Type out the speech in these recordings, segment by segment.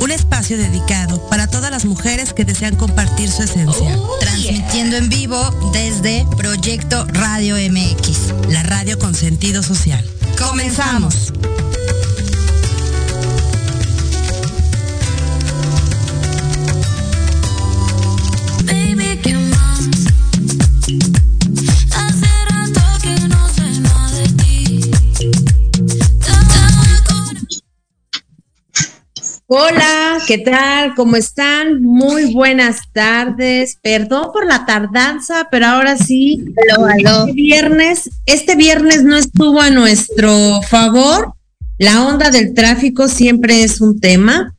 Un espacio dedicado para todas las mujeres que desean compartir su esencia. Oh, transmitiendo en vivo desde Proyecto Radio MX, la radio con sentido social. Comenzamos. Hola, ¿qué tal? ¿Cómo están? Muy buenas tardes. Perdón por la tardanza, pero ahora sí. Este viernes, este viernes no estuvo a nuestro favor. La onda del tráfico siempre es un tema,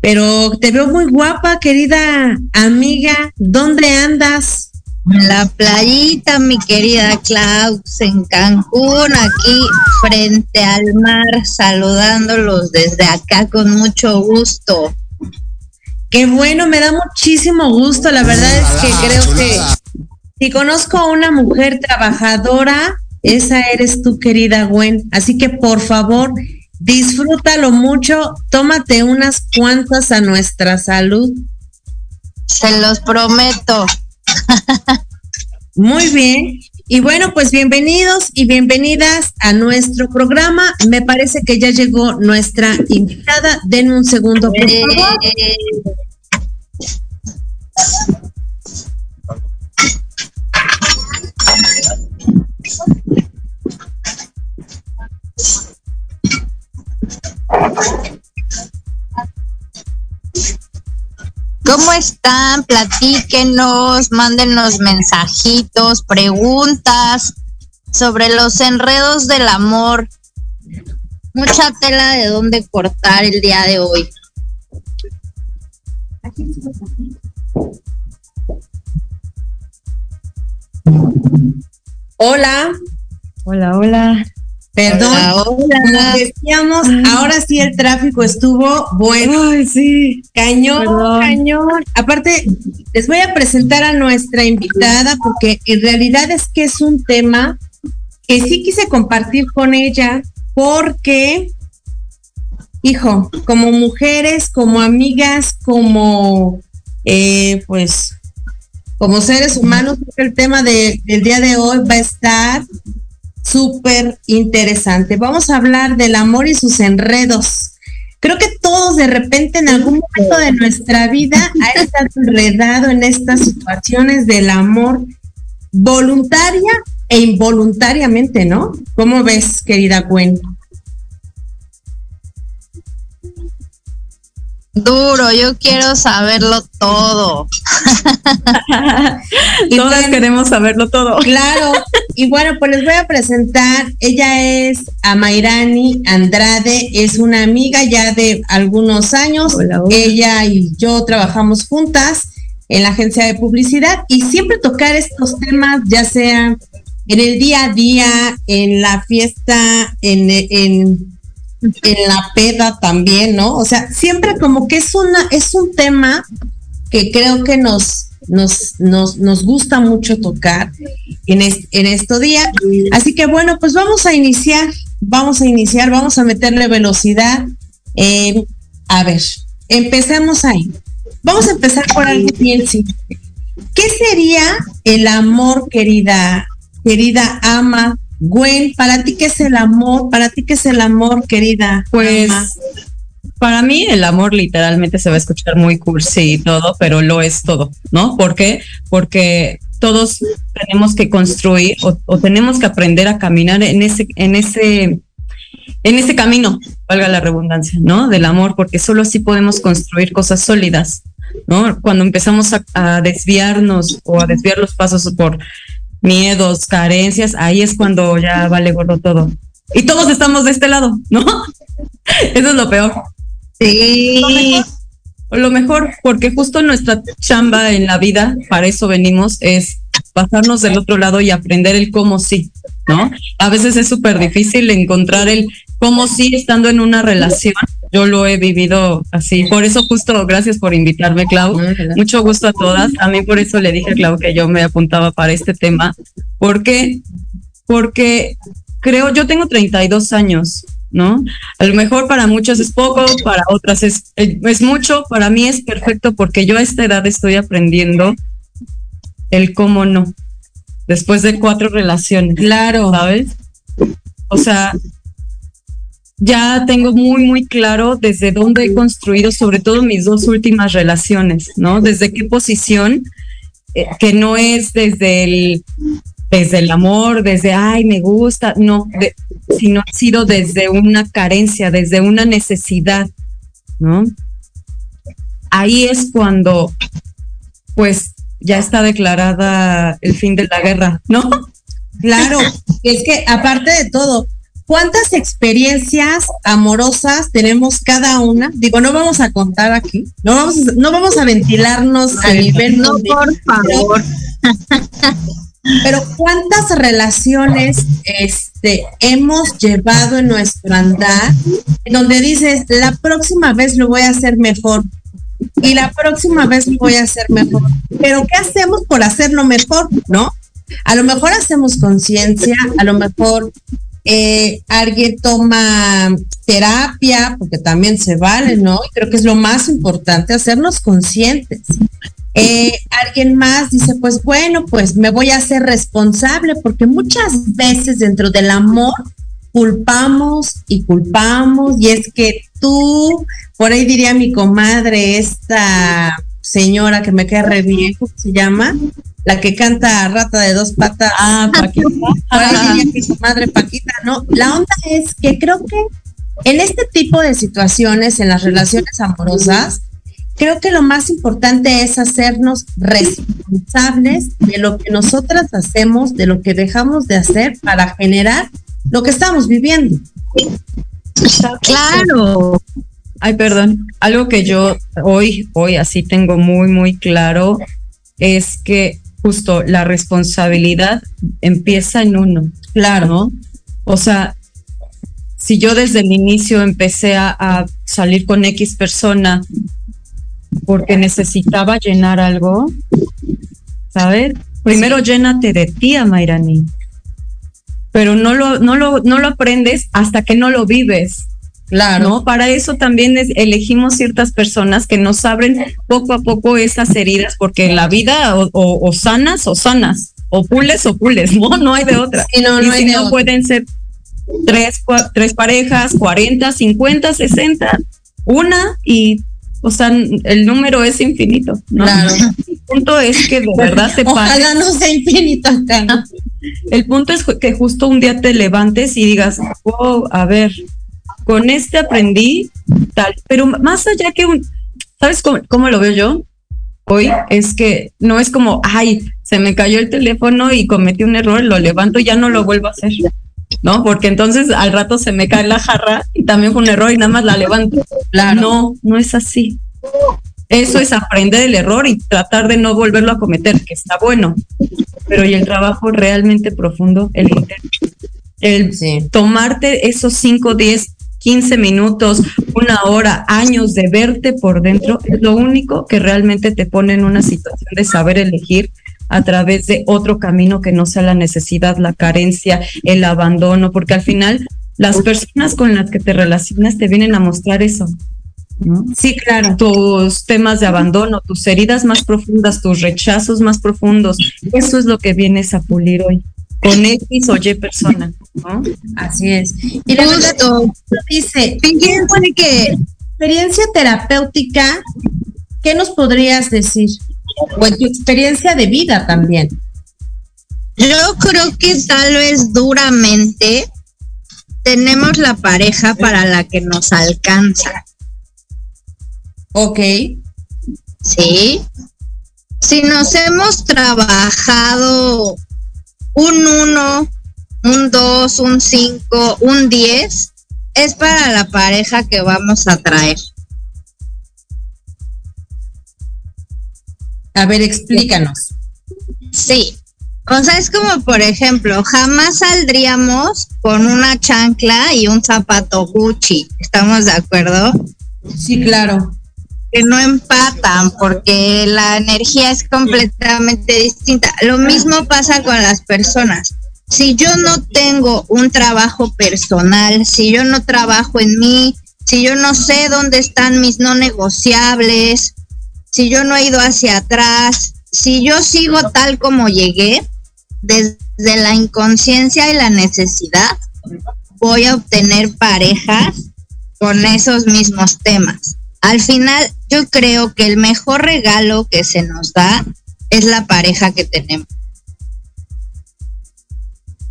pero te veo muy guapa, querida amiga. ¿Dónde andas? La playita, mi querida Klaus, en Cancún, aquí frente al mar, saludándolos desde acá con mucho gusto. Qué bueno, me da muchísimo gusto. La verdad es que creo que si conozco a una mujer trabajadora, esa eres tú, querida Gwen. Así que por favor, disfrútalo mucho, tómate unas cuantas a nuestra salud. Se los prometo. Muy bien. Y bueno, pues bienvenidos y bienvenidas a nuestro programa. Me parece que ya llegó nuestra invitada. Den un segundo, por favor. ¿Cómo están? Platíquenos, mándenos mensajitos, preguntas sobre los enredos del amor. Mucha tela de dónde cortar el día de hoy. Hola. Hola, hola. Perdón, como decíamos, ahora sí el tráfico estuvo bueno. Ay, sí. Cañón, cañón. Aparte, les voy a presentar a nuestra invitada porque en realidad es que es un tema que sí quise compartir con ella porque, hijo, como mujeres, como amigas, como, eh, pues, como seres humanos, el tema del día de hoy va a estar súper interesante. Vamos a hablar del amor y sus enredos. Creo que todos de repente en algún momento de nuestra vida ha estado enredado en estas situaciones del amor voluntaria e involuntariamente, ¿no? ¿Cómo ves, querida Gwen? Duro, yo quiero saberlo todo. y Todas queremos saberlo todo. Claro, y bueno, pues les voy a presentar, ella es Amairani Andrade, es una amiga ya de algunos años, ella y yo trabajamos juntas en la agencia de publicidad y siempre tocar estos temas, ya sea en el día a día, en la fiesta, en, en en la peda también, ¿no? O sea, siempre como que es una, es un tema que creo que nos, nos, nos, nos gusta mucho tocar en, en estos días. Así que bueno, pues vamos a iniciar, vamos a iniciar, vamos a meterle velocidad. Eh, a ver, empecemos ahí. Vamos a empezar por algo bien simple. ¿Qué sería el amor, querida, querida ama Gwen, ¿para ti qué es el amor? ¿Para ti qué es el amor, querida? Pues para mí el amor literalmente se va a escuchar muy cursi y todo, pero lo es todo, ¿no? ¿Por qué? Porque todos tenemos que construir o, tenemos que aprender a caminar en ese, en ese, en ese camino, valga la redundancia, ¿no? Del amor, porque solo así podemos construir cosas sólidas, ¿no? Cuando empezamos a, a desviarnos o a desviar los pasos por miedos, carencias, ahí es cuando ya vale gorro todo. Y todos estamos de este lado, ¿no? Eso es lo peor. Sí. Lo mejor, lo mejor, porque justo nuestra chamba en la vida, para eso venimos, es pasarnos del otro lado y aprender el cómo sí, ¿no? A veces es súper difícil encontrar el cómo sí estando en una relación yo lo he vivido así. Por eso justo, gracias por invitarme, Clau. Mucho gusto a todas. A mí por eso le dije a Clau que yo me apuntaba para este tema. porque Porque creo, yo tengo 32 años, ¿no? A lo mejor para muchos es poco, para otras es, es mucho, para mí es perfecto porque yo a esta edad estoy aprendiendo el cómo no. Después de cuatro relaciones. Claro. ¿Sabes? O sea, ya tengo muy, muy claro desde dónde he construido, sobre todo mis dos últimas relaciones, ¿no? Desde qué posición, eh, que no es desde el, desde el amor, desde, ay, me gusta, no, sino ha sido desde una carencia, desde una necesidad, ¿no? Ahí es cuando, pues, ya está declarada el fin de la guerra, ¿no? Claro, es que aparte de todo, ¿Cuántas experiencias amorosas tenemos cada una? Digo, no vamos a contar aquí, no vamos a, no vamos a ventilarnos a nivel. No, por favor. Pero ¿cuántas relaciones este, hemos llevado en nuestro andar donde dices, la próxima vez lo voy a hacer mejor y la próxima vez voy a hacer mejor? Pero ¿qué hacemos por hacerlo mejor? ¿No? A lo mejor hacemos conciencia, a lo mejor eh, alguien toma terapia, porque también se vale, ¿no? Y creo que es lo más importante, hacernos conscientes. Eh, alguien más dice, pues bueno, pues me voy a hacer responsable, porque muchas veces dentro del amor culpamos y culpamos, y es que tú, por ahí diría mi comadre, esta señora que me queda re bien, ¿cómo se llama? la que canta Rata de dos patas. Ah, Paquita. que su madre Paquita, ¿no? La onda es que creo que en este tipo de situaciones, en las relaciones amorosas, creo que lo más importante es hacernos responsables de lo que nosotras hacemos, de lo que dejamos de hacer para generar lo que estamos viviendo. Claro. Ay, perdón. Algo que yo hoy, hoy así tengo muy, muy claro es que justo la responsabilidad empieza en uno. Claro. O sea, si yo desde el inicio empecé a, salir con X persona porque necesitaba llenar algo, ¿sabes? Primero llénate de ti, Mayrani. Pero no lo, no lo, no lo aprendes hasta que no lo vives. Claro. ¿no? Para eso también elegimos ciertas personas que nos abren poco a poco esas heridas, porque en la vida o, sanas o sanas, o pules o pules, no, no hay de otra. y no, si no pueden ser tres, tres parejas, 40, 50, 60, una y, o sea, el número es infinito. Claro. El punto es que de verdad te Ojalá no sea infinito El punto es que justo un día te levantes y digas, oh, a ver, con este aprendí tal, pero más allá que un, ¿sabes cómo, cómo lo veo yo? Hoy es que no es como, ay, se me cayó el teléfono y cometí un error, lo levanto y ya no lo vuelvo a hacer. ¿no? Porque entonces al rato se me cae la jarra y también fue un error y nada más la levanto. No, no es así. Eso es aprender el error y tratar de no volverlo a cometer, que está bueno. Pero y el trabajo realmente profundo, el, el tomarte esos 5, 10, 15 minutos, una hora, años de verte por dentro, es lo único que realmente te pone en una situación de saber elegir a través de otro camino que no sea la necesidad, la carencia, el abandono, porque al final las personas con las que te relacionas te vienen a mostrar eso. ¿No? Sí, claro. Tus temas de abandono, tus heridas más profundas, tus rechazos más profundos, eso es lo que vienes a pulir hoy con X o Y persona. ¿no? Así es. Y la verdad dice, que experiencia terapéutica, ¿qué nos podrías decir? o en tu experiencia de vida también. Yo creo que tal vez duramente tenemos la pareja para la que nos alcanza. Ok. Sí. Si nos hemos trabajado un 1, un 2, un 5, un 10, es para la pareja que vamos a traer. A ver, explícanos. Sí. O sea, es como, por ejemplo, jamás saldríamos con una chancla y un zapato Gucci. ¿Estamos de acuerdo? Sí, claro. Que no empatan porque la energía es completamente distinta. Lo mismo pasa con las personas. Si yo no tengo un trabajo personal, si yo no trabajo en mí, si yo no sé dónde están mis no negociables, si yo no he ido hacia atrás, si yo sigo tal como llegué, desde la inconsciencia y la necesidad, voy a obtener parejas con esos mismos temas. Al final, yo creo que el mejor regalo que se nos da es la pareja que tenemos.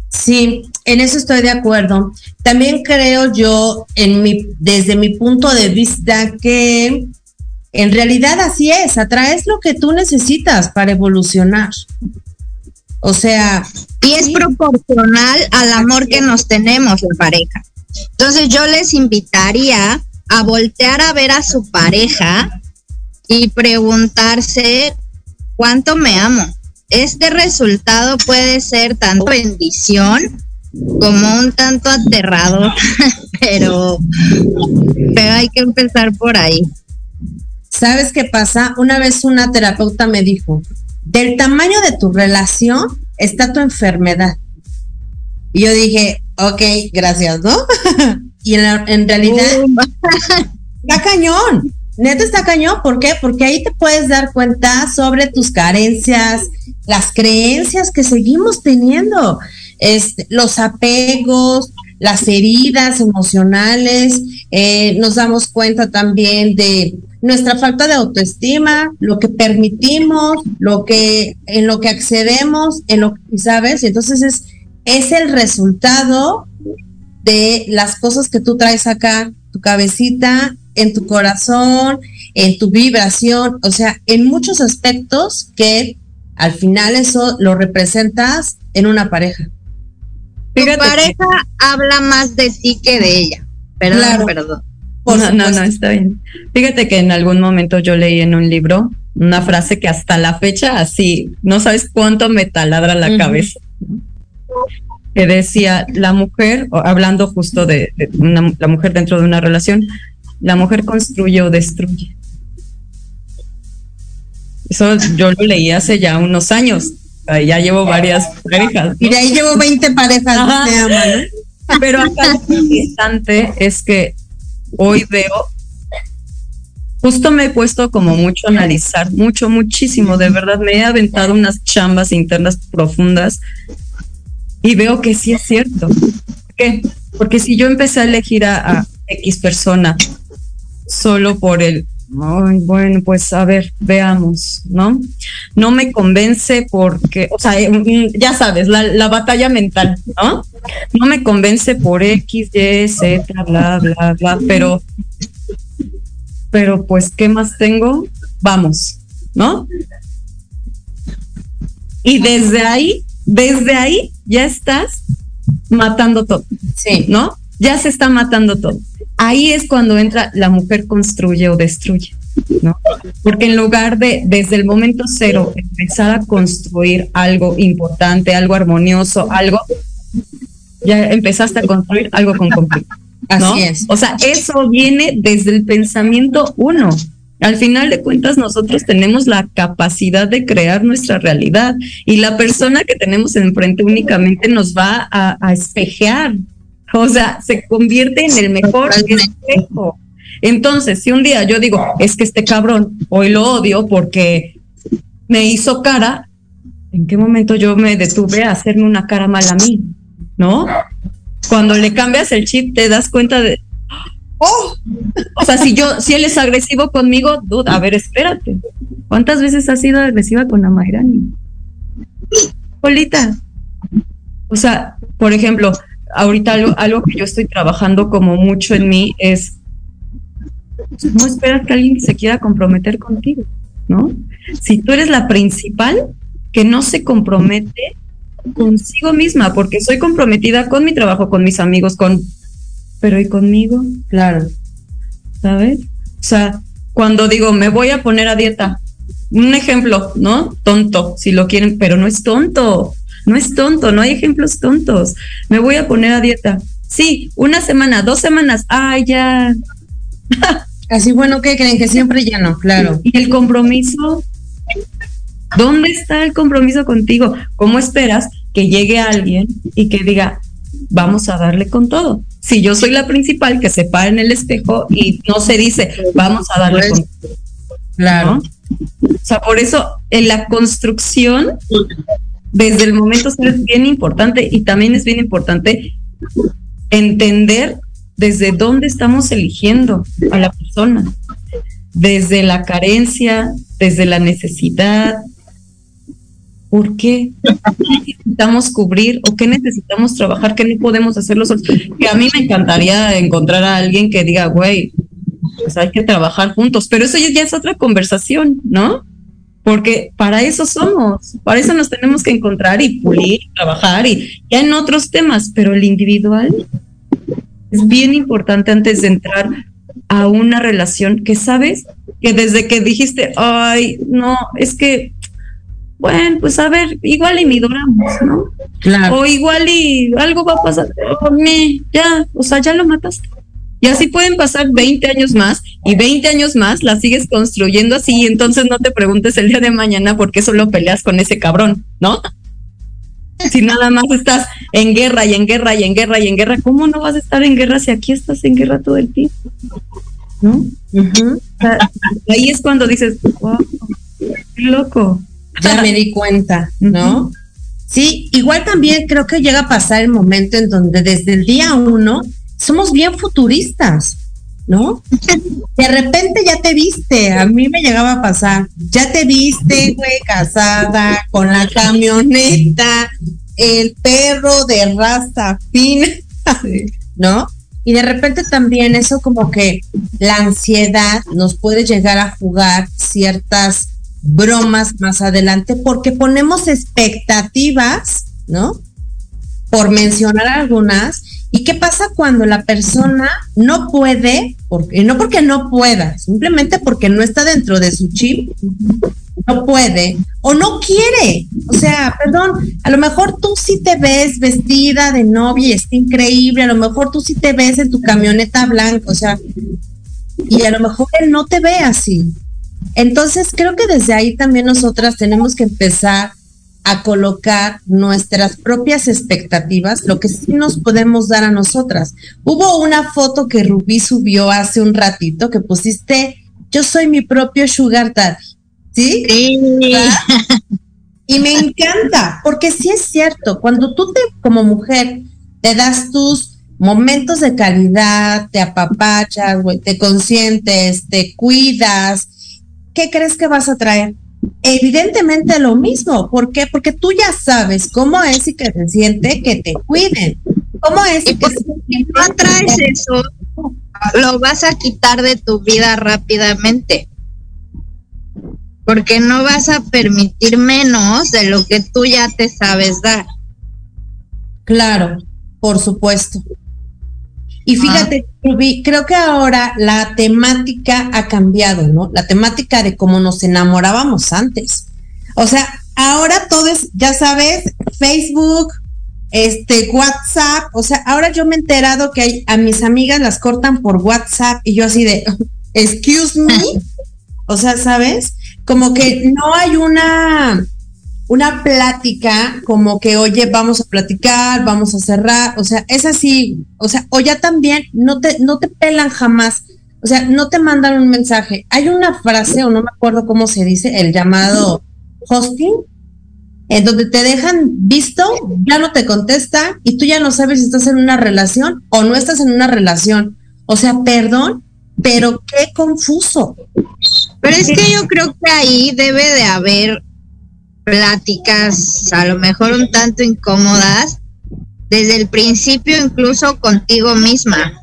Sí, en eso estoy de acuerdo. También creo yo, en mi, desde mi punto de vista, que en realidad así es, atraes lo que tú necesitas para evolucionar. O sea... Y es proporcional al amor que nos tenemos en pareja. Entonces yo les invitaría a voltear a ver a su pareja y preguntarse cuánto me amo. Este resultado puede ser tanto bendición como un tanto aterrado, pero, pero hay que empezar por ahí. ¿Sabes qué pasa? Una vez una terapeuta me dijo, del tamaño de tu relación está tu enfermedad. Y yo dije, ok, gracias, ¿no? y en, realidad está cañón. Neta está cañón, ¿por qué? Porque ahí te puedes dar cuenta sobre tus carencias, las creencias que seguimos teniendo, este, los apegos, las heridas emocionales, eh, nos damos cuenta también de nuestra falta de autoestima, lo que permitimos, lo que, en lo que accedemos, en lo que, ¿sabes? Y entonces es, es el resultado de las cosas que tú traes acá, tu cabecita en tu corazón, en tu vibración, o sea, en muchos aspectos que al final eso lo representas en una pareja. Tu pareja habla más de ti que de ella. Perdón, perdón. no, no, no, está bien. Fíjate que en algún momento yo leí en un libro una frase que hasta la fecha así, no sabes cuánto me taladra la cabeza. Que decía, la mujer, hablando justo de, la mujer dentro de una relación, la mujer construye o destruye. Eso yo lo leí hace ya unos años. Ya llevo varias parejas. Y de ahí llevo 20 parejas Pero acá lo interesante es que hoy veo, justo me he puesto como mucho a analizar, mucho, muchísimo, de verdad, me he aventado unas chambas internas profundas y veo que sí es cierto. ¿Por qué? Porque si yo empecé a elegir a X persona solo por el Ay, bueno, pues a ver, veamos, ¿no? No me convence porque, o sea, eh, mm, ya sabes, la, batalla mental, ¿no? No me convence por X, Y, Z, bla, bla, bla, pero, pero pues, ¿qué más tengo? Vamos, ¿no? Y desde ahí, desde ahí ya estás matando todo, sí, ¿no? Ya se está matando todo ahí es cuando entra la mujer construye o destruye, ¿no? Porque en lugar de desde el momento cero empezar a construir algo importante, algo armonioso, algo, ya empezaste a construir algo con conflicto. Así es. O sea, eso viene desde el pensamiento uno. Al final de cuentas, nosotros tenemos la capacidad de crear nuestra realidad y la persona que tenemos enfrente únicamente nos va a, a espejear O sea, se convierte en el mejor espejo. Entonces, si un día yo digo, es que este cabrón hoy lo odio porque me hizo cara, ¿en qué momento yo me detuve a hacerme una cara mal a mí? ¿No? Cuando le cambias el chip, te das cuenta de, oh, o sea, si yo, si él es agresivo conmigo, duda, a ver, espérate. ¿Cuántas veces has sido agresiva con la Mayrani? Polita. O sea, por ejemplo, ahorita algo, que yo estoy trabajando como mucho en mí es, no esperas que alguien se quiera comprometer contigo, ¿no? Si tú eres la principal que no se compromete consigo misma, porque soy comprometida con mi trabajo, con mis amigos, con, pero ¿y conmigo? Claro. ¿Sabes? O sea, cuando digo, me voy a poner a dieta, un ejemplo, ¿no? Tonto, si lo quieren, pero no es tonto. No es tonto, no hay ejemplos tontos. Me voy a poner a dieta. Sí, una semana, dos semanas. Ay, ya. Así bueno, ¿qué creen? Que siempre ya no, claro. ¿Y el compromiso? ¿Dónde está el compromiso contigo? ¿Cómo esperas que llegue alguien y que diga, vamos a darle con todo? Si yo soy la principal que se para en el espejo y no se dice, vamos a darle con todo. Claro. O sea, por eso en la construcción desde el momento es bien importante y también es bien importante entender desde dónde estamos eligiendo a la persona, desde la carencia, desde la necesidad. ¿Por qué? necesitamos cubrir o qué necesitamos trabajar? ¿Qué no podemos hacer solos? Que a mí me encantaría encontrar a alguien que diga, güey, pues hay que trabajar juntos, pero eso ya es otra conversación, ¿no? porque para eso somos, para eso nos tenemos que encontrar y pulir, trabajar y ya en otros temas, pero el individual es bien importante antes de entrar a una relación que sabes que desde que dijiste, ay, no, es que, bueno, pues a ver, igual y ni duramos, ¿no? Claro. O igual y algo va a pasar, mí, ya, o sea, ya lo mataste. Y así pueden pasar 20 años más y 20 años más la sigues construyendo así y entonces no te preguntes el día de mañana por qué solo peleas con ese cabrón, ¿no? Si nada más estás en guerra y en guerra y en guerra y en guerra, ¿cómo no vas a estar en guerra si aquí estás en guerra todo el tiempo? ¿No? ahí es cuando dices, wow, qué loco. Ya me di cuenta, ¿no? Sí, igual también creo que llega a pasar el momento en donde desde el día uno somos bien futuristas, ¿no? De repente ya te viste, a mí me llegaba a pasar, ya te viste, güey, casada, con la camioneta, el perro de raza fina, ¿no? Y de repente también eso como que la ansiedad nos puede llegar a jugar ciertas bromas más adelante porque ponemos expectativas, ¿no? Por mencionar algunas. ¿Y qué pasa cuando la persona no puede, porque, no porque no pueda, simplemente porque no está dentro de su chip, no puede o no quiere? O sea, perdón, a lo mejor tú sí te ves vestida de novia y está increíble, a lo mejor tú sí te ves en tu camioneta blanca, o sea, y a lo mejor él no te ve así. Entonces, creo que desde ahí también nosotras tenemos que empezar a colocar nuestras propias expectativas, lo que sí nos podemos dar a nosotras. Hubo una foto que Rubí subió hace un ratito que pusiste, yo soy mi propio sugar daddy, ¿sí? Y me encanta, porque sí es cierto, cuando tú te, como mujer, te das tus momentos de calidad, te apapachas, te consientes, te cuidas, ¿qué crees que vas a traer? Evidentemente lo mismo. ¿Por qué? Porque tú ya sabes cómo es y que se siente que te cuiden. ¿Cómo es? Y que si no atraes eso, lo vas a quitar de tu vida rápidamente. Porque no vas a permitir menos de lo que tú ya te sabes dar. Claro, por supuesto. Y fíjate, Rubí, creo que ahora la temática ha cambiado, ¿no? La temática de cómo nos enamorábamos antes. O sea, ahora todo es, ya sabes, Facebook, este, WhatsApp, o sea, ahora yo me he enterado que hay, a mis amigas las cortan por WhatsApp y yo así de, excuse me, o sea, ¿sabes? Como que no hay una, una plática como que, oye, vamos a platicar, vamos a cerrar, o sea, es así, o sea, o ya también no te, no te pelan jamás, o sea, no te mandan un mensaje. Hay una frase, o no me acuerdo cómo se dice, el llamado hosting, en donde te dejan visto, ya no te contesta y tú ya no sabes si estás en una relación o no estás en una relación. O sea, perdón, pero qué confuso. Pero es que yo creo que ahí debe de haber pláticas a lo mejor un tanto incómodas desde el principio incluso contigo misma.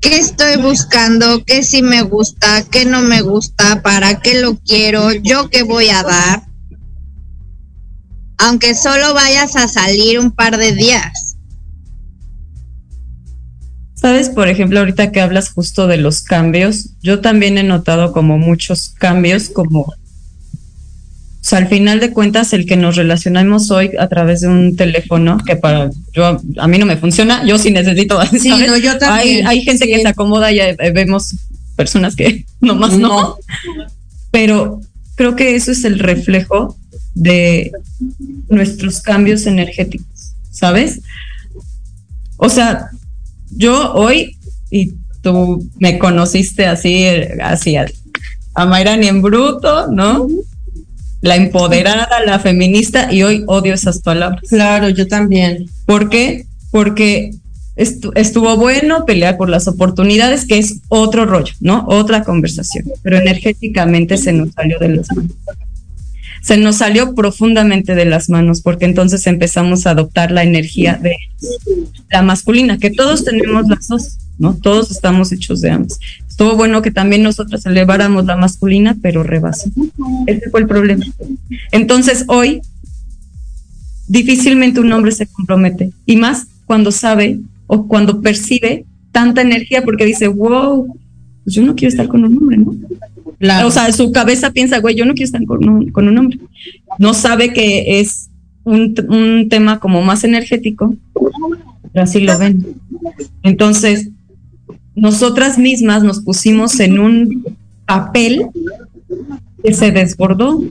¿Qué estoy buscando? ¿Qué sí me gusta? ¿Qué no me gusta? ¿Para qué lo quiero? ¿Yo qué voy a dar? Aunque solo vayas a salir un par de días. Sabes, por ejemplo, ahorita que hablas justo de los cambios, yo también he notado como muchos cambios, como o sea, al final de cuentas, el que nos relacionamos hoy a través de un teléfono, que para yo a mí no me funciona, yo sí necesito. Sí, no, yo también. Hay, gente que se acomoda y eh, vemos personas que nomás no. no. Pero creo que eso es el reflejo de nuestros cambios energéticos, ¿sabes? O sea, yo hoy, y tú me conociste así, así a, a Mayra ni en bruto, ¿no? La empoderada, la feminista, y hoy odio esas palabras. Claro, yo también. ¿Por qué? Porque estuvo bueno pelear por las oportunidades, que es otro rollo, ¿no? Otra conversación, pero energéticamente se nos salió de las manos. Se nos salió profundamente de las manos porque entonces empezamos a adoptar la energía de la masculina, que todos tenemos las dos, ¿no? Todos estamos hechos de ambos. Estuvo bueno que también nosotros eleváramos la masculina, pero rebasó. Ese fue el problema. Entonces, hoy, difícilmente un hombre se compromete, y más cuando sabe o cuando percibe tanta energía, porque dice, wow, pues yo no quiero estar con un hombre, ¿no? O sea, su cabeza piensa, güey, yo no quiero estar con un, con un hombre. No sabe que es un, un tema como más energético, pero así lo ven. Entonces, nosotras mismas nos pusimos en un papel que se desbordó.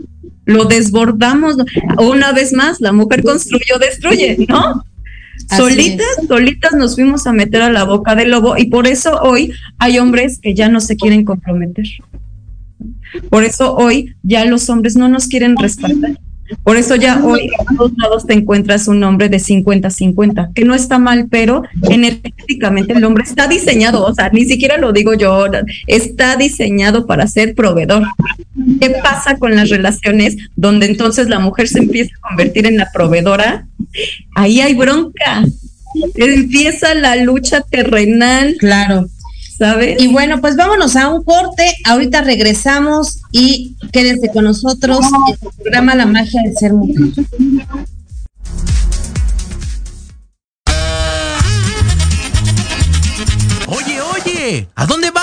Lo desbordamos. Una vez más, la mujer construyó, destruye, ¿no? solitas, solitas nos fuimos a meter a la boca del lobo y por eso hoy hay hombres que ya no se quieren comprometer. Por eso hoy ya los hombres no nos quieren respaldar. Por eso ya hoy a todos lados te encuentras un hombre de 50-50, que no está mal, pero energéticamente el hombre está diseñado, o sea, ni siquiera lo digo yo, está diseñado para ser proveedor. ¿Qué pasa con las relaciones donde entonces la mujer se empieza a convertir en la proveedora? Ahí hay bronca, empieza la lucha terrenal. Claro. ¿Sabes? Y bueno, pues vámonos a un corte. Ahorita regresamos y quédense con nosotros en el programa La magia de ser mujer. Oye, oye, ¿a dónde vas?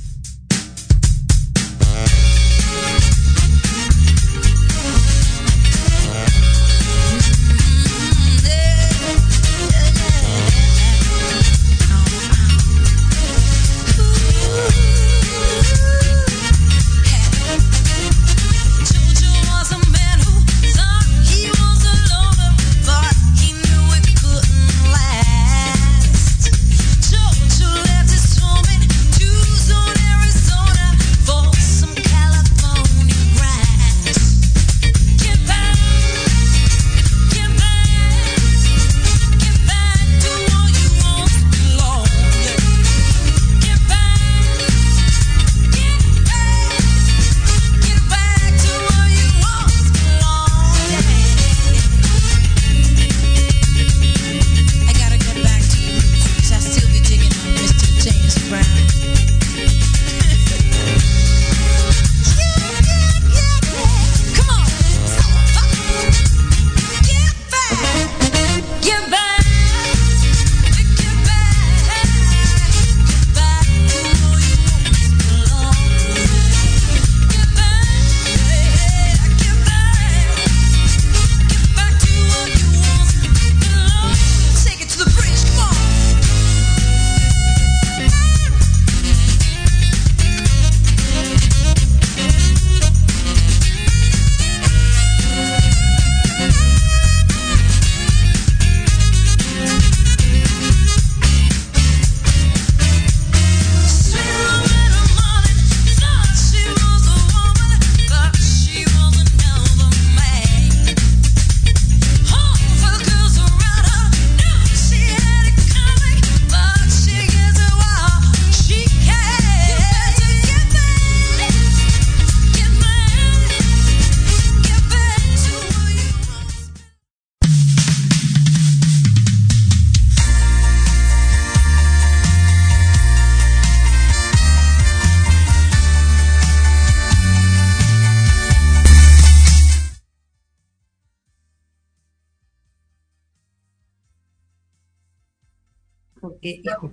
Porque, hijo,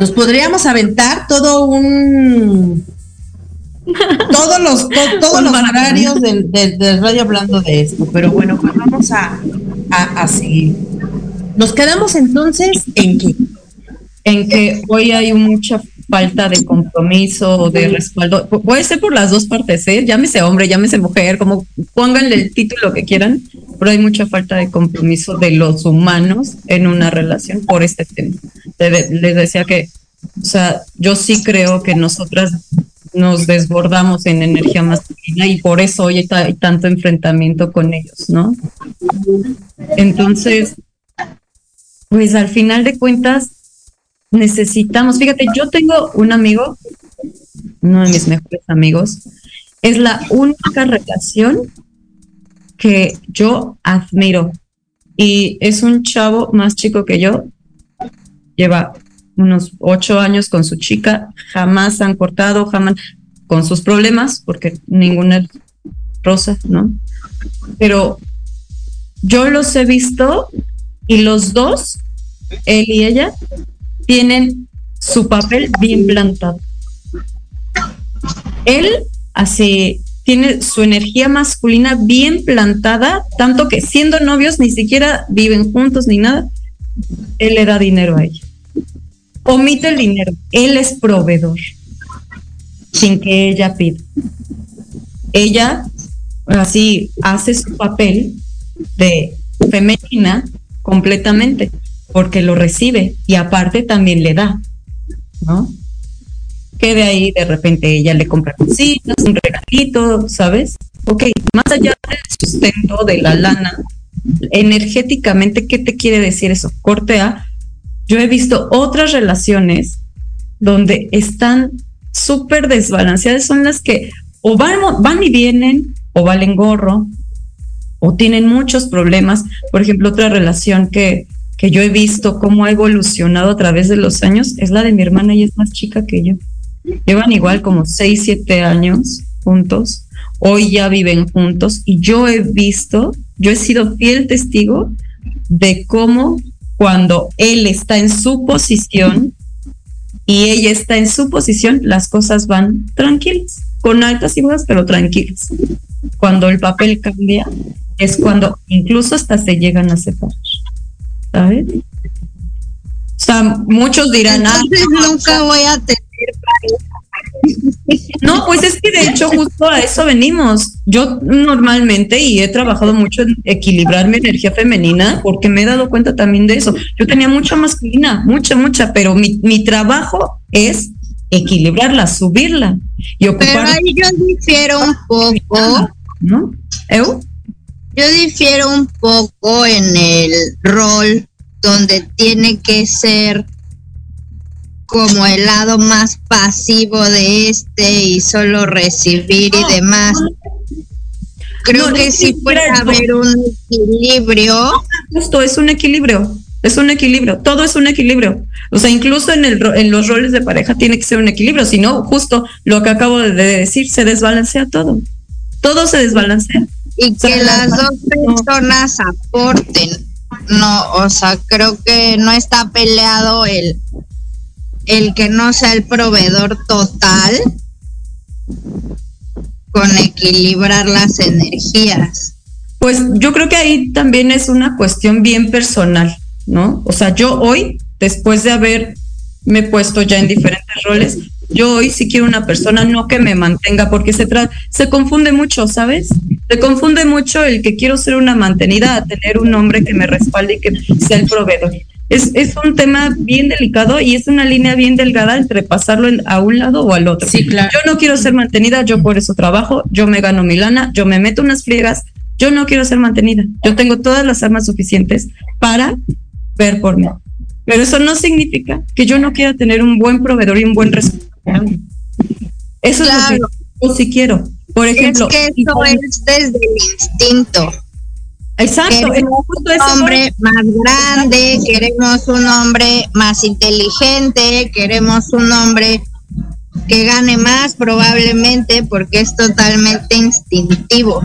nos podríamos aventar todo un todos los to- todos los horarios del, del- del radio hablando de esto, pero bueno, pues vamos a, a, a seguir. Nos quedamos entonces en que en que hoy hay mucha falta de compromiso o de respaldo. Pu- Puede ser por las dos partes, ¿eh? Llámese hombre, llámese mujer, como pónganle el título que quieran, pero hay mucha falta de compromiso de los humanos en una relación por este tema. Les decía que, o sea, yo sí creo que nosotras nos desbordamos en energía masculina y por eso hoy hay tanto enfrentamiento con ellos, ¿no? Entonces, pues al final de cuentas, necesitamos, fíjate, yo tengo un amigo, uno de mis mejores amigos, es la única relación que yo admiro y es un chavo más chico que yo, lleva unos ocho años con su chica, jamás han cortado, jamás con sus problemas, porque ninguna es rosa, ¿no? Pero yo los he visto y los dos, él y ella, tienen su papel bien plantado. Él así tiene su energía masculina bien plantada, tanto que siendo novios ni siquiera viven juntos ni nada, él le da dinero a ella. Omite el dinero, él es proveedor, sin que ella pida. Ella así hace su papel de femenina completamente, porque lo recibe y aparte también le da, ¿no? Que de ahí de repente ella le compra cositas, un regalito, ¿sabes? Ok, más allá del sustento de la lana, energéticamente, ¿qué te quiere decir eso? Corte A, yo he visto otras relaciones donde están súper desbalanceadas, son las que o van, van y vienen, o valen gorro, o tienen muchos problemas. Por ejemplo, otra relación que, que yo he visto cómo ha evolucionado a través de los años es la de mi hermana y es más chica que yo. Llevan igual como 6, 7 años juntos. Hoy ya viven juntos y yo he visto, yo he sido fiel testigo de cómo cuando él está en su posición y ella está en su posición, las cosas van tranquilas, con altas y bajas, pero tranquilas. Cuando el papel cambia, es cuando incluso hasta se llegan a separar. ¿Sabes? O sea, muchos dirán, ah, nunca voy a tener no, pues es que de hecho justo a eso venimos. Yo normalmente y he trabajado mucho en equilibrar mi energía femenina porque me he dado cuenta también de eso. Yo tenía mucha masculina, mucha, mucha, pero mi, mi trabajo es equilibrarla, subirla y ocupar. Pero ahí yo difiero un poco. ¿No? ¿Eu? Yo difiero un poco en el rol donde tiene que ser como el lado más pasivo de este y solo recibir y demás. Creo que si puede haber un equilibrio. Justo, es un equilibrio, es un equilibrio, todo es un equilibrio. O sea, incluso en, el, en los roles de pareja tiene que ser un equilibrio, si no, justo lo que acabo de decir, se desbalancea todo. Todo se desbalancea. Y que las dos personas aporten. No, o sea, creo que no está peleado el el que no sea el proveedor total con equilibrar las energías. Pues yo creo que ahí también es una cuestión bien personal, ¿no? O sea, yo hoy, después de haberme puesto ya en diferentes roles, yo hoy sí quiero una persona no que me mantenga, porque se, se confunde mucho, ¿sabes? Se confunde mucho el que quiero ser una mantenida a tener un hombre que me respalde y que sea el proveedor es, es un tema bien delicado y es una línea bien delgada entre pasarlo a un lado o al otro. Sí, claro. Yo no quiero ser mantenida, yo por eso trabajo, yo me gano mi lana, yo me meto unas friegas, yo no quiero ser mantenida. Yo tengo todas las armas suficientes para ver por mí. Pero eso no significa que yo no quiera tener un buen proveedor y un buen resultado. Eso es lo que yo sí quiero. Por ejemplo, es que eso es desde el instinto. Exacto. Queremos un hombre más grande, queremos un hombre más inteligente, queremos un hombre que gane más probablemente porque es totalmente instintivo.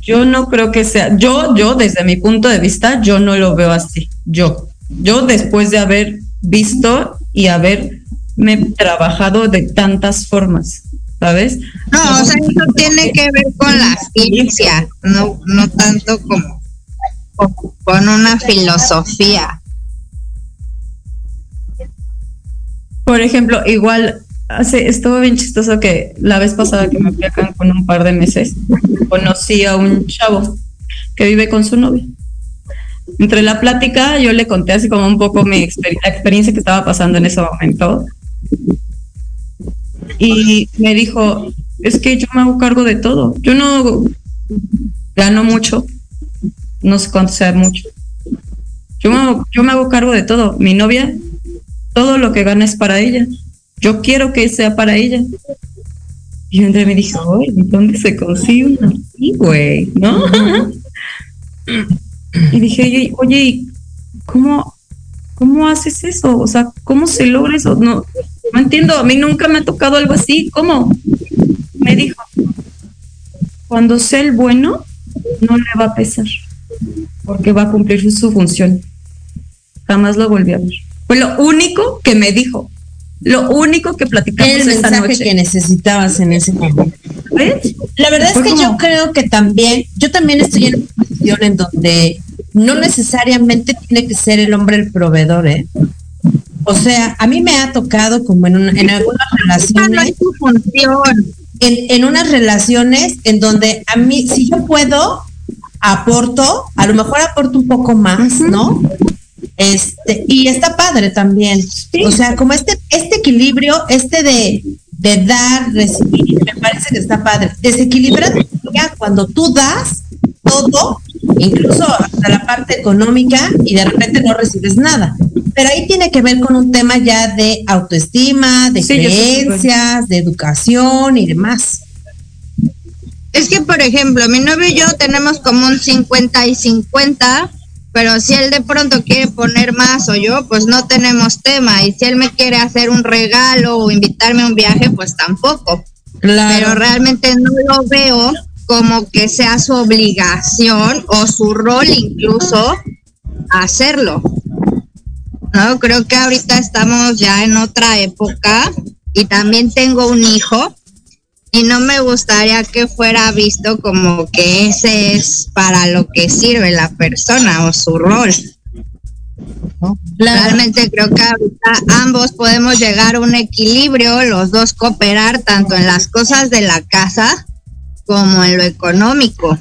Yo no creo que sea, yo, yo desde mi punto de vista, yo no lo veo así. Yo, yo después de haber visto y haberme trabajado de tantas formas, ¿sabes? No, o sea, eso tiene que ver con la ciencia, no, no tanto como con una filosofía. Por ejemplo, igual hace, estuvo bien chistoso que la vez pasada que me fui a Cancún un par de meses, conocí a un chavo que vive con su novia. Entre la plática yo le conté así como un poco mi la experiencia que estaba pasando en ese momento y me dijo, es que yo me hago cargo de todo. Yo no gano mucho, no sé cuánto sea mucho. Yo me, hago, yo me hago cargo de todo. Mi novia, todo lo que gana es para ella. Yo quiero que sea para ella. Y André me dijo, ¿dónde se consigue una así? ¿No? y dije, oye, ¿cómo, ¿cómo haces eso? O sea, ¿cómo se logra eso? No, no entiendo, a mí nunca me ha tocado algo así. ¿Cómo? Me dijo, cuando sea el bueno, no le va a pesar, porque va a cumplir su función. Jamás lo volví a ver. Fue lo único que me dijo, lo único que platicamos el esa mensaje noche. que necesitabas en ese momento. ¿Ves? La verdad es que yo creo que también, yo también estoy en una posición en donde no necesariamente tiene que ser el hombre el proveedor, ¿eh? O sea, a mí me ha tocado como en, una- en algunas relaciones, en, en unas relaciones en donde a mí, si yo puedo, aporto, a lo mejor aporto un poco más, ¿no? Este, y está padre también. O sea, como este, este equilibrio, este de, de dar, recibir, me parece que está padre. Desequilibra cuando tú das todo incluso hasta la parte económica y de repente no recibes nada. Pero ahí tiene que ver con un tema ya de autoestima, de creencias, de educación y demás. Es que, por ejemplo, mi novio y yo tenemos como un 50 y 50, pero si él de pronto quiere poner más o yo, pues no tenemos tema. Y si él me quiere hacer un regalo o invitarme a un viaje, pues tampoco. Pero realmente no lo veo como que sea su obligación o su rol incluso hacerlo. No, creo que ahorita estamos ya en otra época y también tengo un hijo y no me gustaría que fuera visto como que ese es para lo que sirve la persona o su rol. Realmente creo que ahorita ambos podemos llegar a un equilibrio, los dos cooperar tanto en las cosas de la casa como en lo económico.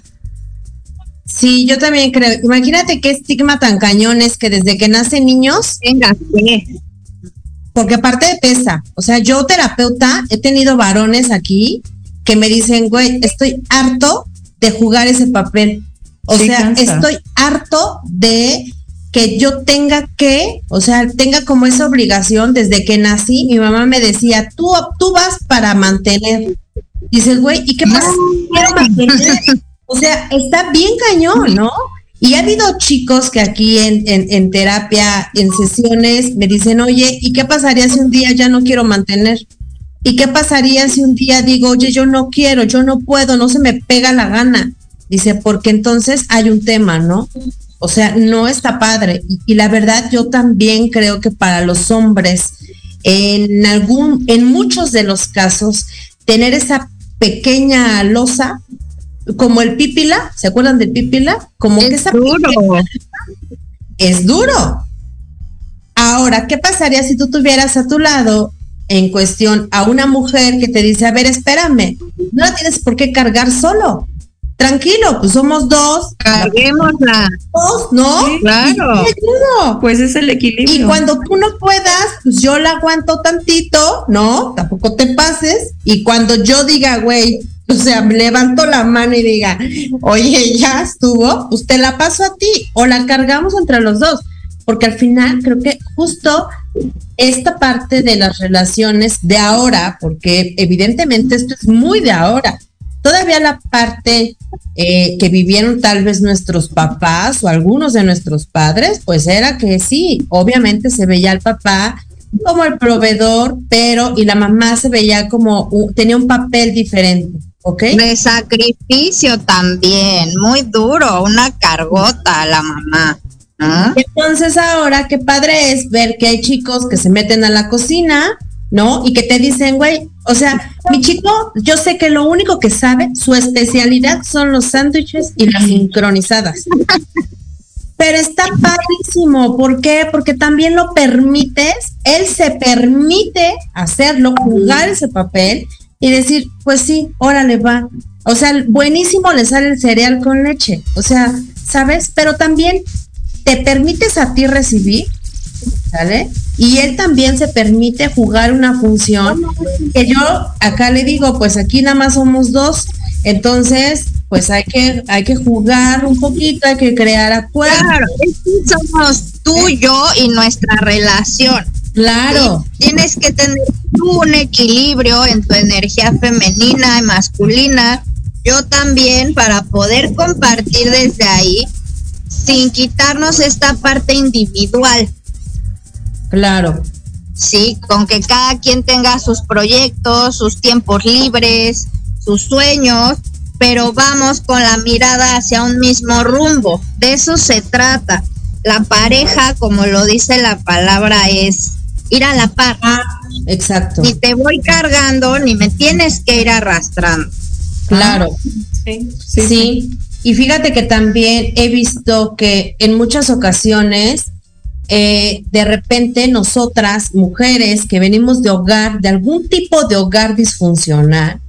Sí, yo también creo. Imagínate qué estigma tan cañón es que desde que nacen niños. Venga, porque aparte pesa, o sea, yo terapeuta he tenido varones aquí que me dicen, güey, estoy harto de jugar ese papel. O sea, estoy harto de que yo tenga que, o sea, tenga como esa obligación desde que nací, mi mamá me decía, tú, tú vas para mantener. Dices, güey, ¿y qué pasa? O sea, está bien cañón, ¿no? Y ha habido chicos que aquí en, en, terapia, en sesiones, me dicen, oye, ¿y qué pasaría si un día ya no quiero mantener? ¿Y qué pasaría si un día digo, oye, yo no quiero, yo no puedo, no se me pega la gana? Dice, porque entonces hay un tema, ¿no? O sea, no está padre. Y, y la verdad, yo también creo que para los hombres, en algún, en muchos de los casos, tener esa pequeña losa como el pípila, ¿se acuerdan del pípila? Como es que esa duro. es duro. Ahora, ¿qué pasaría si tú tuvieras a tu lado en cuestión a una mujer que te dice, a ver, espérame, no la tienes por qué cargar solo? Tranquilo, pues somos dos. Carguémosla. Dos, ¿no? claro. Pues es el equilibrio. Y cuando tú no puedas, pues yo la aguanto tantito, ¿no? Tampoco te pases. Y cuando yo diga, güey, o sea, levanto la mano y diga, oye, ya estuvo, usted la paso a ti o la cargamos entre los dos. Porque al final creo que justo esta parte de las relaciones de ahora, porque evidentemente esto es muy de ahora, todavía la parte eh, que vivieron tal vez nuestros papás o algunos de nuestros padres, pues era que sí, obviamente se veía al papá como el proveedor, pero y la mamá se veía como, tenía un papel diferente. De sacrificio también, muy duro, una cargota a la mamá. Entonces ahora qué padre es ver que hay chicos que se meten a la cocina, ¿no? Y que te dicen, güey, o sea, mi chico, yo sé que lo único que sabe, su especialidad son los sándwiches y las sincronizadas. Pero está padrísimo, ¿por qué? Porque también lo permites, él se permite hacerlo, jugar ese papel y decir, pues sí, órale va. O sea, buenísimo le sale el cereal con leche. O sea, ¿sabes? Pero también te permites a ti recibir, ¿sale? Y él también se permite jugar una función que yo acá le digo, pues aquí nada más somos dos, entonces pues hay que hay que jugar un poquito, hay que crear acuerdos. Claro, somos tú, yo y nuestra relación. Claro. Tienes que tener un equilibrio en tu energía femenina y masculina. Yo también para poder compartir desde ahí sin quitarnos esta parte individual. Claro. Sí, con que cada quien tenga sus proyectos, sus tiempos libres, sus sueños, pero vamos con la mirada hacia un mismo rumbo. De eso se trata. La pareja, como lo dice la palabra, es ir a la par. exacto. Ni te voy cargando, ni me tienes que ir arrastrando. Claro. Sí, sí, Y fíjate que también he visto que en muchas ocasiones, eh, de repente nosotras, mujeres que venimos de hogar, de algún tipo de hogar disfuncional,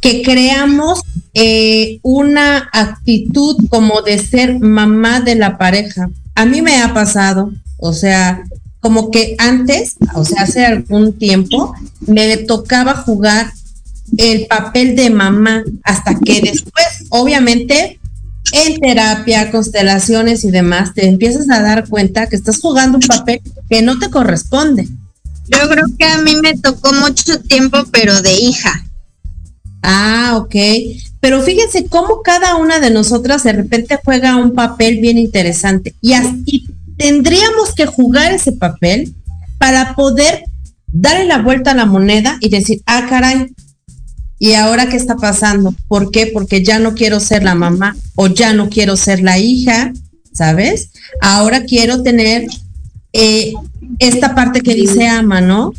que creamos eh, una actitud como de ser mamá de la pareja. A mí me ha pasado, o sea, como que antes, o sea, hace algún tiempo, me tocaba jugar el papel de mamá hasta que después, obviamente, en terapia, constelaciones y demás, te empiezas a dar cuenta que estás jugando un papel que no te corresponde. Yo creo que a mí me tocó mucho tiempo, pero de hija. Ah, ok. Pero fíjense cómo cada una de nosotras de repente juega un papel bien interesante. Y así tendríamos que jugar ese papel para poder darle la vuelta a la moneda y decir, ah, caray, ¿y ahora qué está pasando? ¿Por qué? Porque ya no quiero ser la mamá o ya no quiero ser la hija, ¿sabes? Ahora quiero tener eh, esta parte que dice ama, ¿no?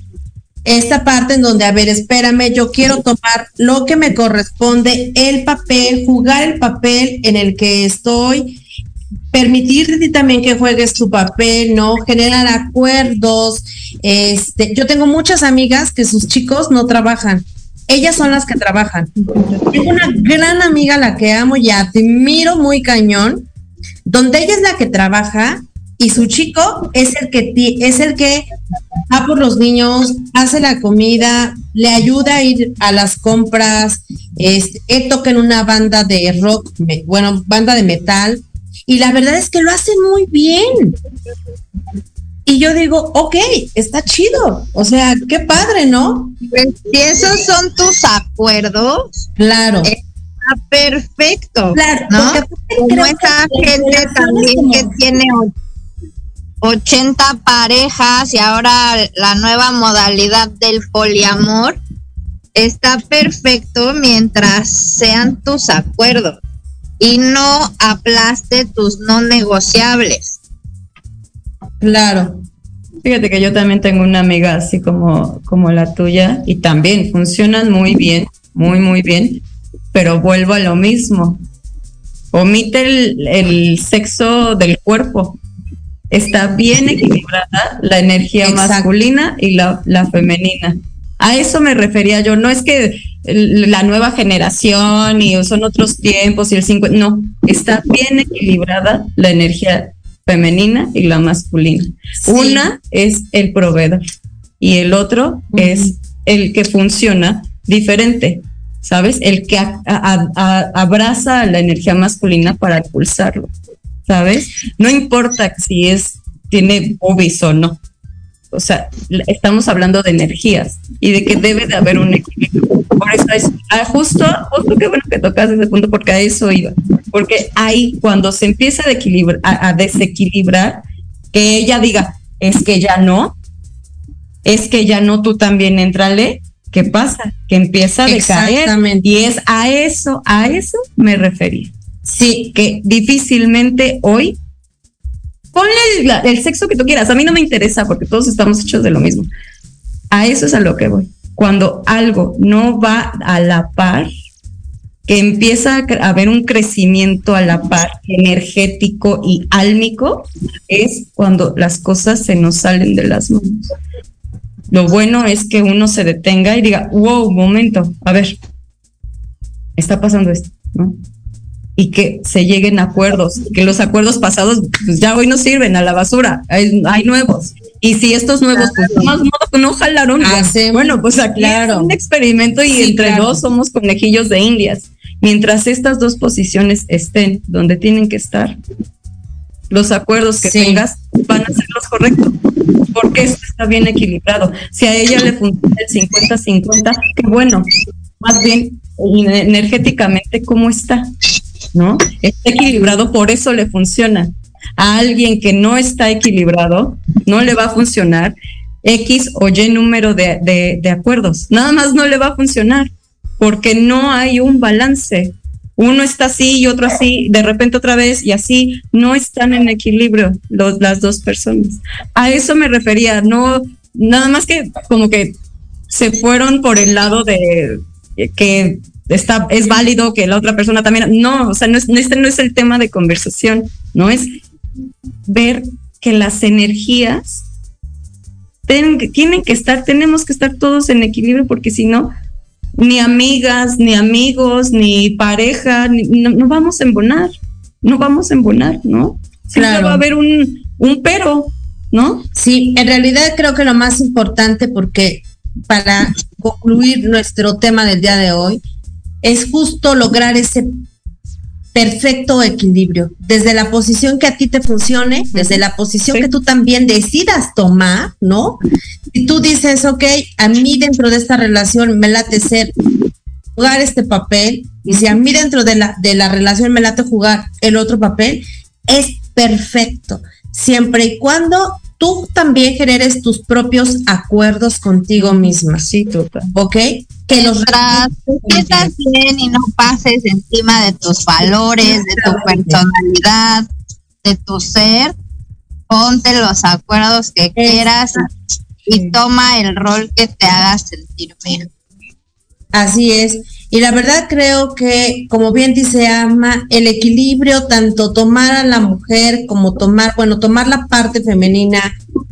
Esta parte en donde, a ver, espérame, yo quiero tomar lo que me corresponde, el papel, jugar el papel en el que estoy, permitirte también que juegues tu papel, ¿no? Generar acuerdos. Este, yo tengo muchas amigas que sus chicos no trabajan. Ellas son las que trabajan. Tengo una gran amiga la que amo y admiro muy cañón, donde ella es la que trabaja y su chico es el que es el que va por los niños, hace la comida, le ayuda a ir a las compras, él toca en una banda de rock, bueno, banda de metal, y la verdad es que lo hace muy bien. Y yo digo, ok, está chido. O sea, qué padre, ¿no? Pues si esos son tus acuerdos. Claro. Está perfecto. Claro, ¿no? Como esa gente también que tiene 80 parejas y ahora la nueva modalidad del poliamor está perfecto mientras sean tus acuerdos y no aplaste tus no negociables. Claro. Fíjate que yo también tengo una amiga así como, como la tuya y también funcionan muy bien, muy, muy bien, pero vuelvo a lo mismo. Omite el, el sexo del cuerpo. Está bien equilibrada la energía masculina y la, la femenina. A eso me refería yo. No es que la nueva generación y son otros tiempos y el 50, no, está bien equilibrada la energía femenina y la masculina. Una es el proveedor y el otro es el que funciona diferente, ¿sabes? El que abraza la energía masculina para impulsarlo, ¿sabes? No importa si es tiene boobies o no, o sea, estamos hablando de energías y de que debe de haber un equilibrio. Por eso es ah, justo, justo qué bueno que tocas ese punto porque a eso iba. Porque ahí cuando se empieza a, a, desequilibrar, que ella diga, es que ya no, es que ya no, tú también entrale, ¿qué pasa? Que empieza a decaer. Y es a eso, a eso me refería. Sí, que difícilmente hoy ponle el, sexo que tú quieras. A mí no me interesa porque todos estamos hechos de lo mismo. A eso es a lo que voy. Cuando algo no va a la par, que empieza a haber un crecimiento a la par energético y álmico, es cuando las cosas se nos salen de las manos. Lo bueno es que uno se detenga y diga, wow, momento, a ver, está pasando esto, ¿no? Y que se lleguen a acuerdos, que los acuerdos pasados pues ya hoy no sirven a la basura, hay, nuevos. Y si estos nuevos pues, no, jalaron, pues, bueno, pues aquí claro. es un experimento y entre dos somos conejillos de indias. Mientras estas dos posiciones estén donde tienen que estar, los acuerdos que tengas van a ser los correctos, porque esto está bien equilibrado. Si a ella le funciona el 50-50, qué bueno, más bien energéticamente, ¿cómo está? ¿No? Está equilibrado, por eso le funciona. A alguien que no está equilibrado, no le va a funcionar X o Y número de, de acuerdos. Nada más no le va a funcionar porque no hay un balance. Uno está así y otro así, de repente otra vez y así, no están en equilibrio las dos personas. A eso me refería, no, nada más que como que se fueron por el lado de que está, es válido que la otra persona también. No, o sea, no es, este no es el tema de conversación, no es ver que las energías tienen, tienen que estar, tenemos que estar todos en equilibrio porque si no, ni amigas, ni amigos, ni pareja, no, vamos a embonar, no vamos a embonar, ¿no? Claro. va a haber un, un pero, ¿no? Sí, en realidad creo que lo más importante porque para concluir nuestro tema del día de hoy, es justo lograr ese perfecto equilibrio, desde la posición que a ti te funcione, desde la posición que tú también decidas tomar, ¿no? Y tú dices, ok, a mí dentro de esta relación me late ser jugar este papel, y si a mí dentro de la, de la relación me late jugar el otro papel, es perfecto, siempre y cuando tú también generes tus propios acuerdos contigo misma. Sí, total. ¿Ok? Que los Mientras te sientas bien y no pases encima de tus valores, de tu personalidad, de tu ser, ponte los acuerdos que quieras y toma el rol que te haga sentir bien. Así es. Y la verdad creo que, como bien dice Ama, el equilibrio, tanto tomar a la mujer como tomar, bueno, tomar la parte femenina,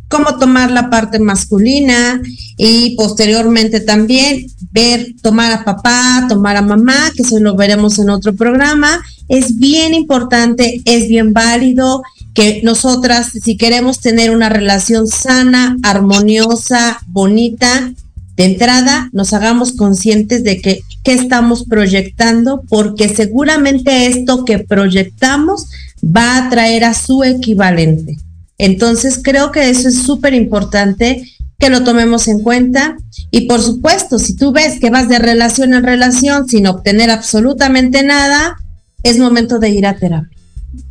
como tomar la parte masculina y posteriormente también ver, tomar a papá, tomar a mamá, que eso lo veremos en otro programa, es bien importante, es bien válido que nosotras, si queremos tener una relación sana, armoniosa, bonita, de entrada nos hagamos conscientes de que qué estamos proyectando, porque seguramente esto que proyectamos va a traer a su equivalente. Entonces creo que eso es súper importante que lo tomemos en cuenta. Y por supuesto, si tú ves que vas de relación en relación sin obtener absolutamente nada, es momento de ir a terapia.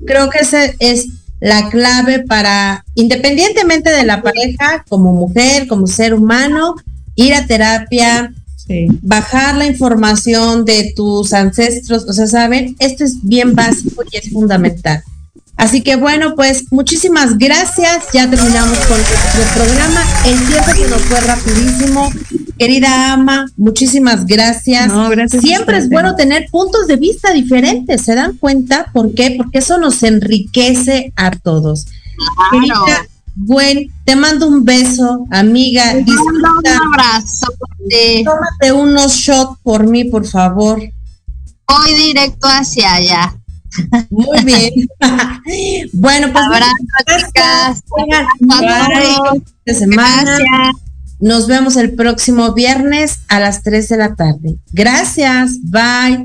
Creo que esa es la clave para, independientemente de la pareja, como mujer, como ser humano, ir a terapia, Sí. bajar la información de tus ancestros, o sea, saben, esto es bien básico y es fundamental. Así que bueno, pues muchísimas gracias. Ya terminamos con nuestro programa. El tiempo se nos fue rapidísimo. Querida Ama, muchísimas gracias. No, gracias a Siempre es bueno tener puntos de vista diferentes. ¿Se dan cuenta? ¿Por qué? Porque eso nos enriquece a todos. Claro. Querida Gwen, te mando un beso, amiga. Un Disfruta. abrazo. Tómate unos shots por mí, por favor. Voy directo hacia allá. Muy bien. bueno, pues Abrazo, chicas. De semana. Gracias. Nos vemos el próximo viernes a las 3 de la tarde. Gracias. Bye.